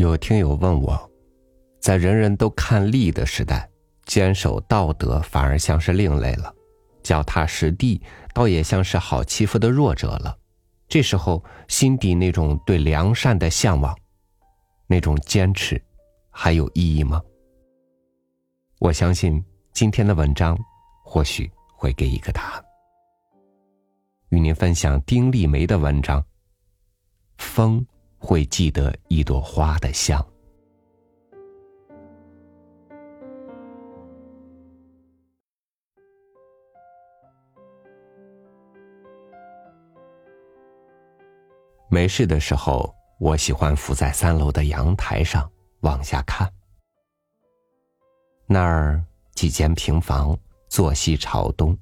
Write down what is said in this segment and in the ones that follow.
有听友问我，在人人都看利的时代，坚守道德反而像是另类了，脚踏实地倒也像是好欺负的弱者了。这时候心底那种对良善的向往，那种坚持，还有意义吗？我相信今天的文章或许会给一个答案。与您分享丁立梅的文章，《风》。会记得一朵花的香。没事的时候，我喜欢伏在三楼的阳台上往下看。那儿几间平房，坐西朝东，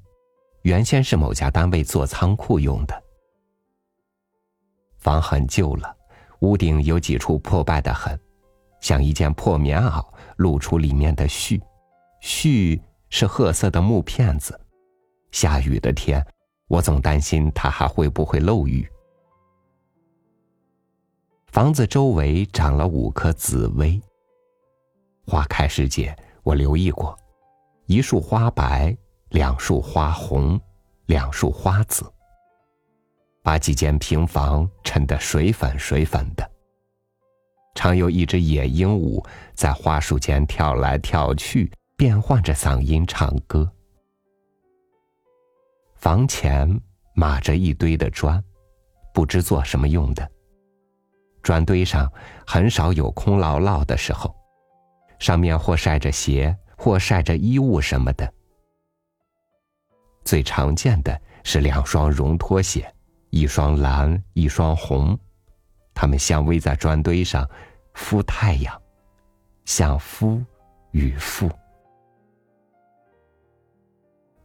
原先是某家单位做仓库用的，房很旧了。屋顶有几处破败的很，像一件破棉袄，露出里面的絮，絮是褐色的木片子。下雨的天，我总担心它还会不会漏雨。房子周围长了五棵紫薇。花开时节，我留意过，一束花白，两束花红，两束花紫。把几间平房衬得水粉水粉的。常有一只野鹦鹉在花树间跳来跳去，变换着嗓音唱歌。房前码着一堆的砖，不知做什么用的。砖堆上很少有空落落的时候，上面或晒着鞋，或晒着衣物什么的。最常见的是两双绒拖鞋。一双蓝，一双红，它们相偎在砖堆上，孵太阳，像夫与妇。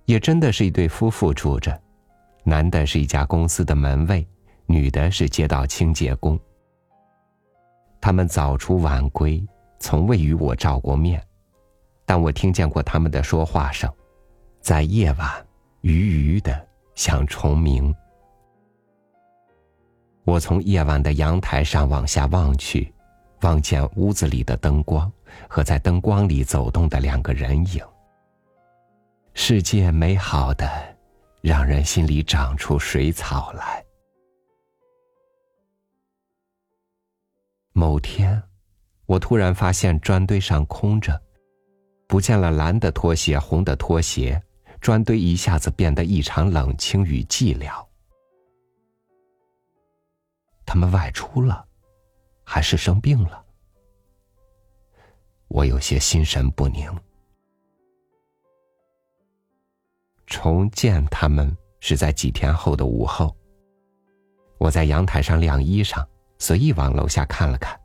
也真的是一对夫妇住着，男的是一家公司的门卫，女的是街道清洁工。他们早出晚归，从未与我照过面，但我听见过他们的说话声，在夜晚，鱼鱼的像虫鸣。我从夜晚的阳台上往下望去，望见屋子里的灯光和在灯光里走动的两个人影。世界美好的，让人心里长出水草来。某天，我突然发现砖堆上空着，不见了蓝的拖鞋、红的拖鞋，砖堆一下子变得异常冷清与寂寥。他们外出了，还是生病了？我有些心神不宁。重见他们是在几天后的午后。我在阳台上晾衣裳，随意往楼下看了看，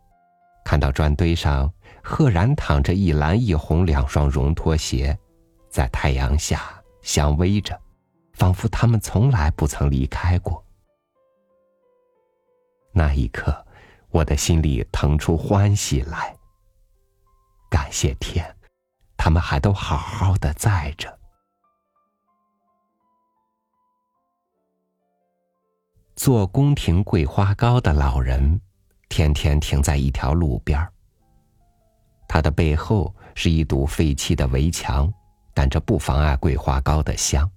看到砖堆上赫然躺着一蓝一红两双绒拖鞋，在太阳下相偎着，仿佛他们从来不曾离开过。那一刻，我的心里腾出欢喜来。感谢天，他们还都好好的在着。做宫廷桂花糕的老人，天天停在一条路边儿他的背后是一堵废弃的围墙，但这不妨碍桂花糕的香。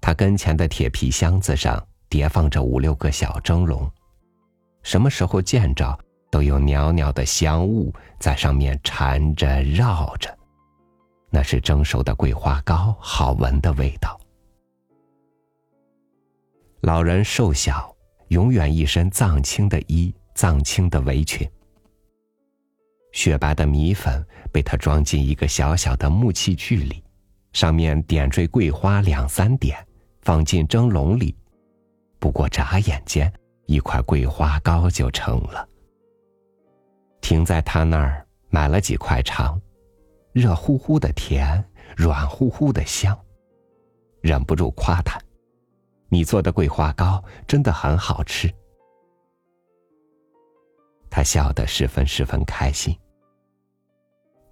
他跟前的铁皮箱子上。叠放着五六个小蒸笼，什么时候见着都有袅袅的香雾在上面缠着绕着，那是蒸熟的桂花糕，好闻的味道。老人瘦小，永远一身藏青的衣，藏青的围裙。雪白的米粉被他装进一个小小的木器具里，上面点缀桂花两三点，放进蒸笼里。不过眨眼间，一块桂花糕就成了。停在他那儿买了几块尝，热乎乎的甜，软乎乎的香，忍不住夸他：“你做的桂花糕真的很好吃。”他笑得十分十分开心。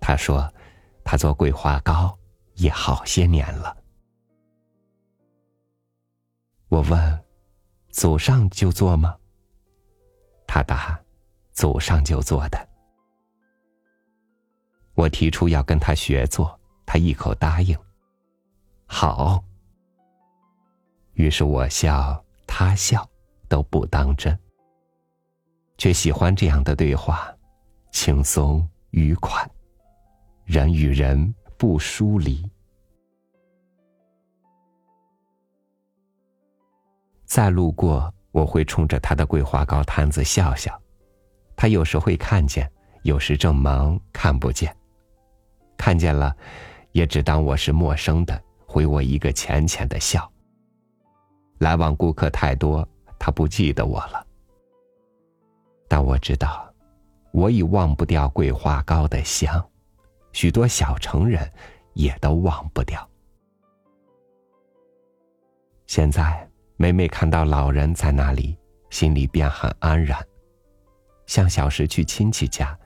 他说：“他做桂花糕也好些年了。”我问。祖上就做吗？他答：“祖上就做的。我提出要跟他学做，他一口答应。好。于是我笑，他笑，都不当真，却喜欢这样的对话，轻松愉快，人与人不疏离。再路过，我会冲着他的桂花糕摊子笑笑，他有时会看见，有时正忙看不见。看见了，也只当我是陌生的，回我一个浅浅的笑。来往顾客太多，他不记得我了。但我知道，我已忘不掉桂花糕的香，许多小城人也都忘不掉。现在每每看到老人在那里，心里便很安然，像小时去亲戚家，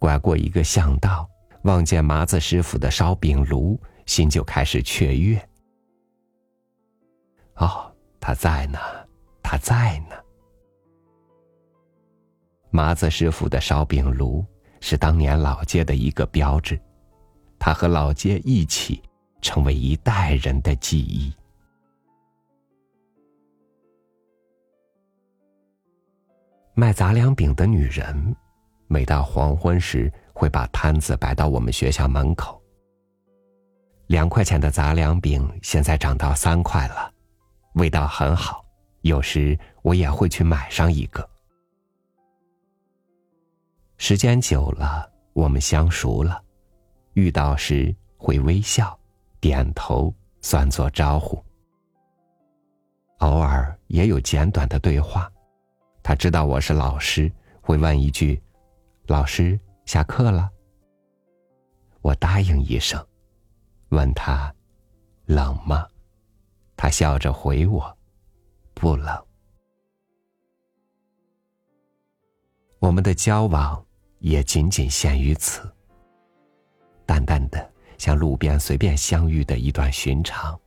拐过一个巷道。望见麻子师傅的烧饼炉，心就开始雀跃。哦，他在呢，他在呢。麻子师傅的烧饼炉是当年老街的一个标志，他和老街一起成为一代人的记忆。卖杂粮饼的女人，每到黄昏时。会把摊子摆到我们学校门口。两块钱的杂粮饼现在涨到三块了，味道很好。有时我也会去买上一个。时间久了，我们相熟了，遇到时会微笑、点头，算作招呼。偶尔也有简短的对话，他知道我是老师，会问一句：“老师。”下课了，我答应一声，问他冷吗？他笑着回我，不冷。我们的交往也仅仅限于此，淡淡的，像路边随便相遇的一段寻常。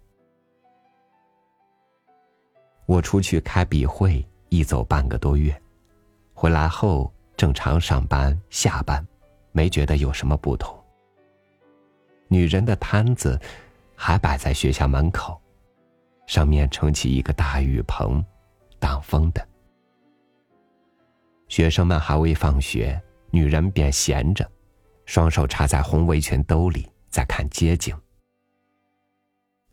我出去开笔会，一走半个多月，回来后正常上班下班。没觉得有什么不同。女人的摊子还摆在学校门口，上面撑起一个大雨棚，挡风的。学生们还未放学，女人便闲着，双手插在红围裙兜里，在看街景。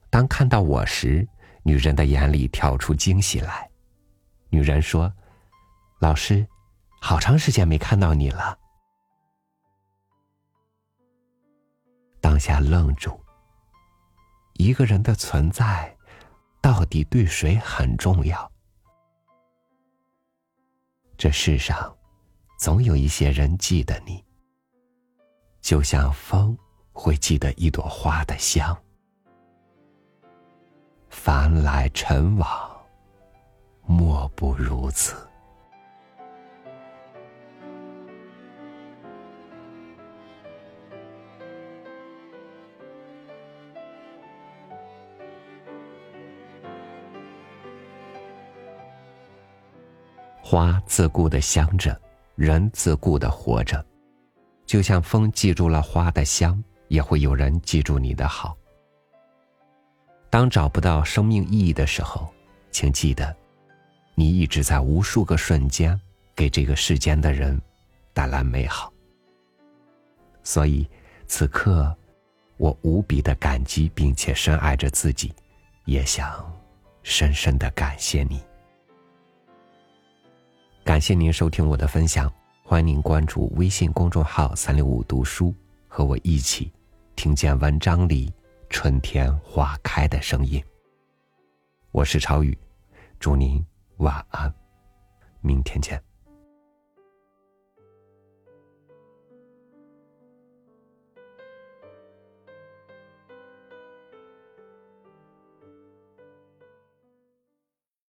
当看到我时，女人的眼里跳出惊喜来。女人说：“老师，好长时间没看到你了。”当下愣住。一个人的存在，到底对谁很重要？这世上，总有一些人记得你，就像风会记得一朵花的香。凡来尘往，莫不如此。花自顾的香着，人自顾的活着，就像风记住了花的香，也会有人记住你的好。当找不到生命意义的时候，请记得，你一直在无数个瞬间给这个世间的人带来美好。所以，此刻我无比的感激，并且深爱着自己，也想深深的感谢你。感谢您收听我的分享，欢迎您关注微信公众号“三六五读书”，和我一起听见文章里春天花开的声音。我是超宇，祝您晚安，明天见。